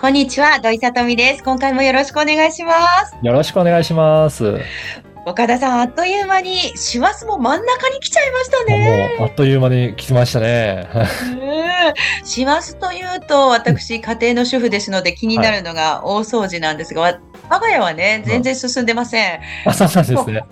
こんにちは、土井さとみです。今回もよろしくお願いします。よろしくお願いします。岡田さん、あっという間に、師走も真ん中に来ちゃいましたもね。う、あっという間に来ましたね。うん師走というと、私、家庭の主婦ですので気になるのが大掃除なんですが、わ我が家はね、全然進んでません。あ、そうなんですね。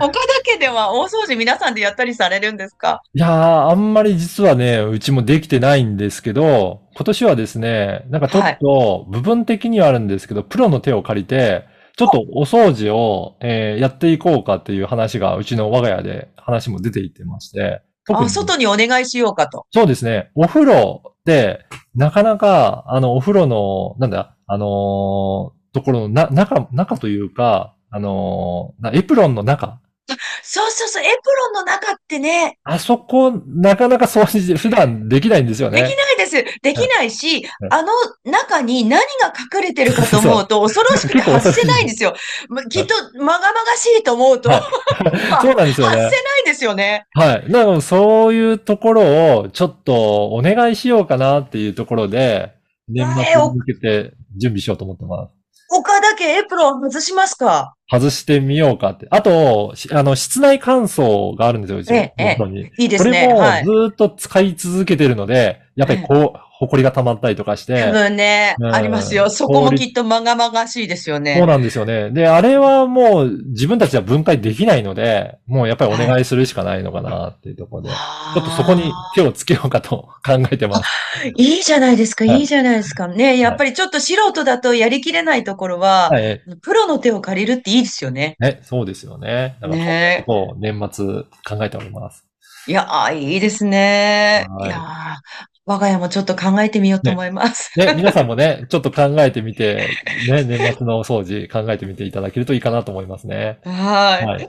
岡田家では大掃除皆さんでやったりされるんですか？いやー、あんまり実はね、うちもできてないんですけど、今年はですね、なんかちょっと部分的にはあるんですけど、プロの手を借りて、ちょっとお掃除を、えーやっていこうかっていう話が、うちの我が家で話も出ていってまして、特あ、に外にお願いしようかと。そうですね。お風呂って、なかなか、あの、お風呂の、なんだ、あのーところのな、中、中というか、あのーなエプロンの中。そうそうそう、エプロンの中ってね、あそこ、なかなか掃除、普段できないんですよね。できないです。できないしうん、あの中に何が隠れてるかと思うと恐ろしくて発せないんですよ。まきっとまがまがしいと思うと、はい発 そうなんですよせないね。ですよね。はい。だからそういうところを、ちょっとお願いしようかなっていうところで、年末に向けて準備しようと思ってます。岡田家エプロン外しますか？外してみようかって。あと、しあの、室内乾燥があるんですよ、うちええのに。いいですね。これもはいず。ーっと使い続けてるので、やっぱりこう、埃が溜まったりとかして。多分ね、うんありますよ。そこもきっとまがまがしいですよそうね。なんですよね。で、あれはもう自分たちは分解できないので、もうやっぱりお願いするしかないのかなっていうところで、ちょっとそこに手をつけようかと考えてます。いいじゃないですか、はいいいじゃないですか。ね、やっぱりちょっと素人だとやりきれないところは、はい。プロの手を借りるっていいですよね。ね、そうですよね。だから、ねこう年末考えております。いやー、いいですね。はいいやー我が家もちょっと考えてみようと思います。ね、皆さんもね、ちょっと考えてみて、ね、年末のお掃除考えてみていただけるといいかなと思いますね。はい。はい。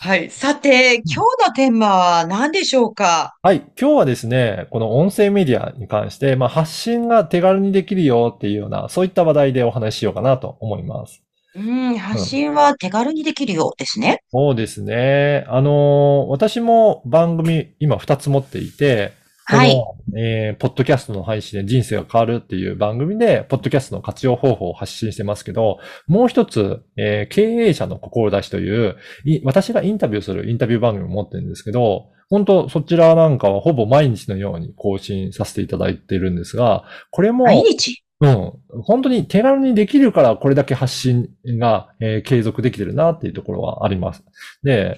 はい。さて、今日のテーマは何でしょうか？はい。今日はですね、この音声メディアに関して、まあ、発信が手軽にできるよっていうような、そういった話題でお話ししようかなと思います。うん、発信は手軽にできるようですね。そうですね。あのー私も番組今2つ持っていて、はいえーポッドキャストの配信で人生が変わるっていう番組で、ポッドキャストの活用方法を発信してますけど、もう一つ、えー経営者の志という、い私がインタビューするインタビュー番組を持ってるんですけど、本当そちらなんかはほぼ毎日のように更新させていただいてるんですが、これも、毎日？うん。本当に手軽にできるからこれだけ発信が、えー継続できてるなっていうところはあります。で、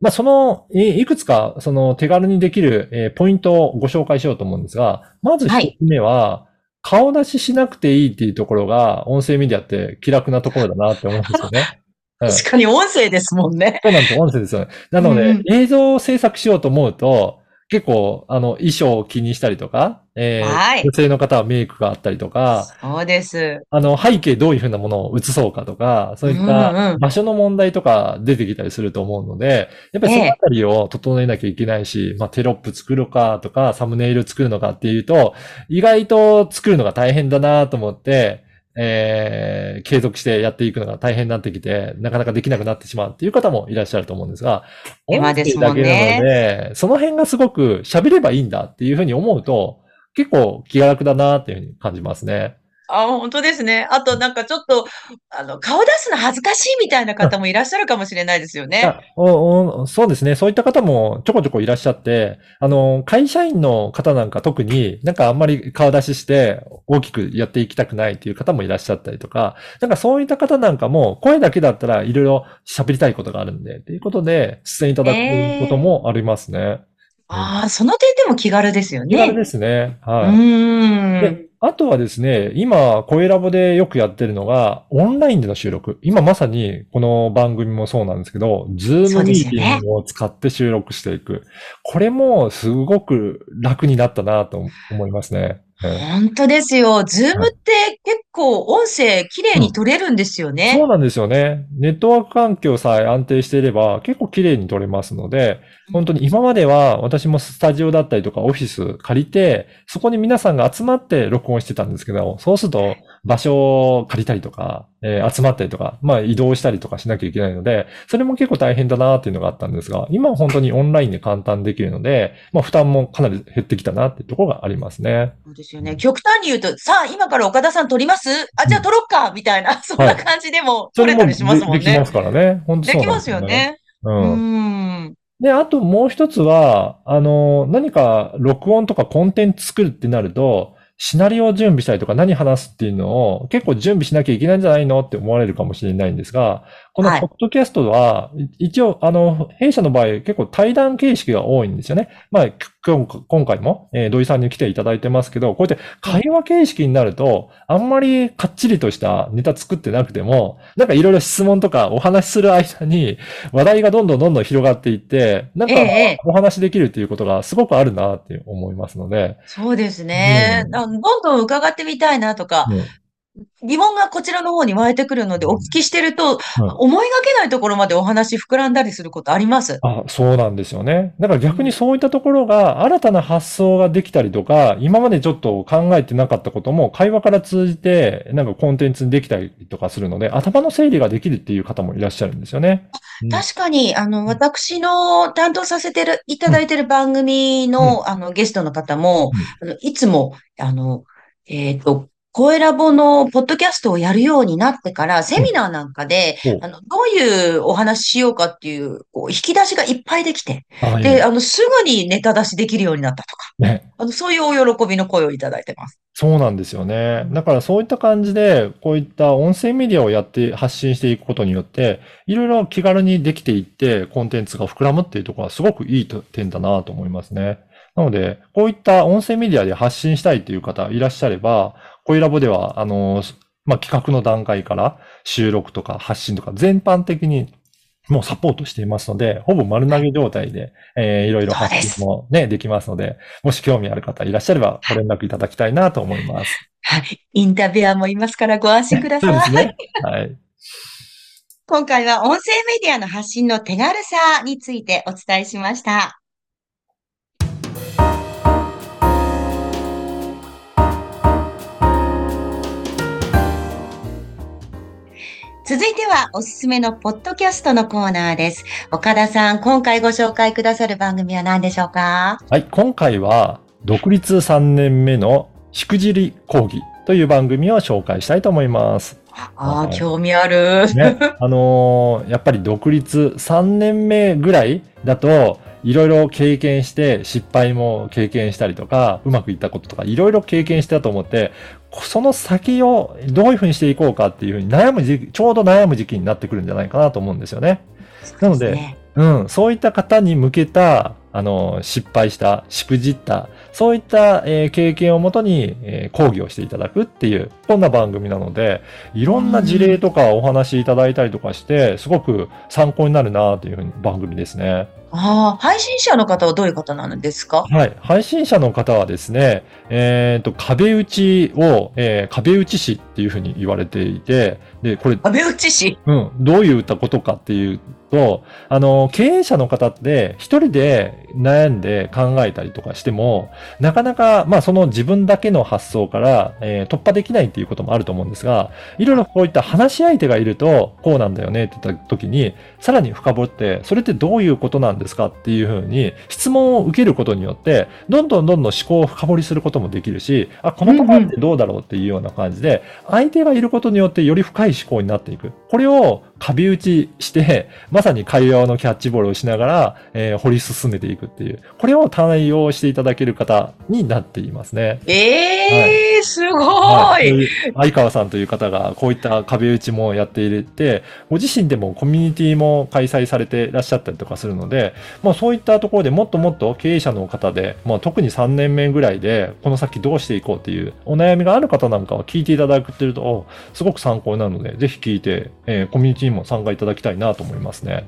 まあ、その、いいくつか、その手軽にできる、えーポイントをご紹介しようと思うんですが、まず一つ目は、顔出ししなくていいっていうところが、音声メディアって気楽なところだなって思うんですよね。うん確かに音声ですもんね。そうなんです、音声ですよね。なので、うん映像を制作しようと思うと、結構、あの、衣装を気にしたりとか、えーはい。女性の方はメイクがあったりとか、そうです。あの、背景どういうふうなものを映そうかとか、そういったん場所の問題とか出てきたりすると思うので、やっぱりそのあたりを整えなきゃいけないし、まあテロップ作るかとか、サムネイル作るのかっていうと、意外と作るのが大変だなと思って、えー、継続してやっていくのが大変になってきて、なかなかできなくなってしまうっていう方もいらっしゃると思うんですが、手間ですもんねなので、その辺がすごく喋ればいいんだっていうふうに思うと、結構気が楽だなっていうふうに感じますね。あ、本当ですね。あとなんかちょっと、あの、顔出すの恥ずかしいみたいな方もいらっしゃるかもしれないですよね。あおおそうですね。そういった方もちょこちょこいらっしゃって、あの、会社員の方なんか特になんかあんまり顔出しして大きくやっていきたくないっていう方もいらっしゃったりとか、なんかそういった方なんかも声だけだったらいろいろ喋りたいことがあるんで、っていうことで出演いただくこともありますね。ああ、その点でも気軽ですよね。気軽ですね。うはい。ーん。で、あとはですね、今、声ラボでよくやってるのが、オンラインでの収録。今まさに、この番組もそうなんですけど、 Zoom ミーティングを使って収録していく。これも、すごく楽になったなと思いますね。本当ですよ。 Zoom って結構音声綺麗に取れるんですよね。そうなんですよね。ネットワーク環境さえ安定していれば結構綺麗に撮れますので、本当に今までは私もスタジオだったりとかオフィス借りて、そこに皆さんが集まって録音してたんですけど、そうすると場所を借りたりとか、えー集まったりとか、まあ移動したりとかしなきゃいけないので、それも結構大変だなっていうのがあったんですが、今は本当にオンラインで簡単にできるので、まあ負担もかなり減ってきたなっていうところがありますね。そうですよね。極端に言うと、さあ、今から岡田さん撮ります？あ、じゃあ撮ろっかみたいな、そんな感じでも撮れたりしますもんねでできま。すからね。本当そうなんできますよ。ね。う。うんん。で、あともう一つは、あの、何か録音とかコンテンツ作るってなると、シナリオを準備したりとか何話すっていうのを結構準備しなきゃいけないんじゃないのって思われるかもしれないんですが、このはいポッドキャストは、い一応、あの、弊社の場合結構対談形式が多いんですよね。まあ、き今今回も、えー土井さんに来ていただいてますけど、こうやって会話形式になると、あんまりかっちりとしたネタ作ってなくても、なんかいろいろ質問とかお話しする間に、話題がどんどんどんどん広がっていって、なんかええお話できるっていうことがすごくあるなって思いますので、そうですね。うん。あどんどん伺ってみたいなとか、うん疑問がこちらの方に湧いてくるので、お聞きしてると、うん思いがけないところまでお話膨らんだりすることあります？あ、そうなんですよね。だから逆にそういったところが新たな発想ができたりとか、今までちょっと考えてなかったことも会話から通じてなんかコンテンツにできたりとかするので、頭の整理ができるっていう方もいらっしゃるんですよね。うん確かに、あの、私の担当させてる、いただいてる番組の、あの、ゲストの方も、あの、いつも、あの、えっと、声ラボのポッドキャストをやるようになってから、セミナーなんかで、あの、どういうお話ししようかっていう、こう、引き出しがいっぱいできて、あで、あの、すぐにネタ出しできるようになったとか、ね。あの、そういうお喜びの声をいただいてます。そうなんですよね。だからそういった感じで、こういった音声メディアをやって発信していくことによって、いろいろ気軽にできていって、コンテンツが膨らむっていうところはすごくいいと点だなと思いますね。なので、こういった音声メディアで発信したいという方いらっしゃれば、恋ラボでは、あの、まあ、企画の段階から収録とか発信とか全般的にもうサポートしていますので、ほぼ丸投げ状態で、えーいろいろ発信もね、できますので、もし興味ある方いらっしゃればご連絡いただきたいなと思います。はい。インタビュアーもいますからご安心ください。そうですね。はい。今回は音声メディアの発信の手軽さについてお伝えしました。続いてはおすすめのポッドキャストのコーナーです。岡田さん、今回ご紹介くださる番組は何でしょうか？はい、今回は、独立3年目のしくじり講義という番組を紹介したいと思います。ああ、はい興味ある。ね、あのーやっぱり独立3年目ぐらいだと、いろいろ経験して、失敗も経験したりとか、うまくいったこととか、いろいろ経験したと思って、その先をどういうふうにしていこうかっていうふうに悩む時期、ちょうど悩む時期になってくるんじゃないかなと思うんですよね。なのでうん、そういった方に向けた、あの、失敗した、しくじった、そういった、えー経験をもとに、えー講義をしていただくっていう、こんな番組なので、いろんな事例とかお話しいただいたりとかして、すごく参考になるなというふうに番組ですね。ああ、配信者の方はどういう方なんですか？はい。配信者の方はですね、えっ、と、壁打ちを、えー壁打ち師っていうふうに言われていて、で、これ、安倍内氏。うん、どういったことかっていうと、あの、経営者の方って一人で悩んで考えたりとかしても、なかなか、まあその自分だけの発想から、えー突破できないっていうこともあると思うんですが、いろいろこういった話し相手がいると、こうなんだよねって言った時に、さらに深掘って、それってどういうことなんですかっていうふうに質問を受けることによって、どんどんどんどん思考を深掘りすることもできるし、あ、このパターンってどうだろうっていうような感じで、相手がいることによってより深い思考になっていく。これを壁打ちして、まさに会話のキャッチボールをしながら、えー掘り進めていくっていう、これを対応していただける方になっていますね。ええすごはいい。そういう相川さんという方がこういった壁打ちもやっていて、ご自身でもコミュニティも開催されていらっしゃったりとかするので、まあそういったところでもっともっと経営者の方で、まあ特に3年目ぐらいでこの先どうしていこうっていうお悩みがある方なんかは聞いていただくってると、すごく参考になるので、ぜひ聞いて、えーコミュニティにも参加いただきたいなと思いますね。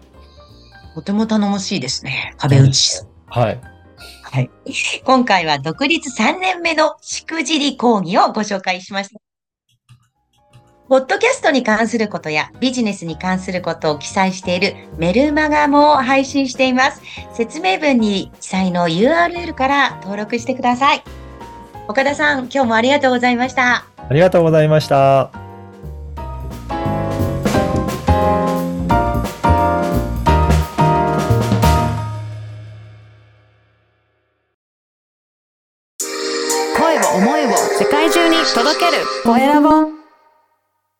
とても頼もしいですね。壁打ち。はい。はい。今回は独立3年目のしくじり講義をご紹介しました。ポッドキャストに関することやビジネスに関することを記載しているメルマガも配信しています。説明文に記載の URL から登録してください。岡田さん、今日もありがとうございました。ありがとうございました。声を思いを世界中に届けるコエラボ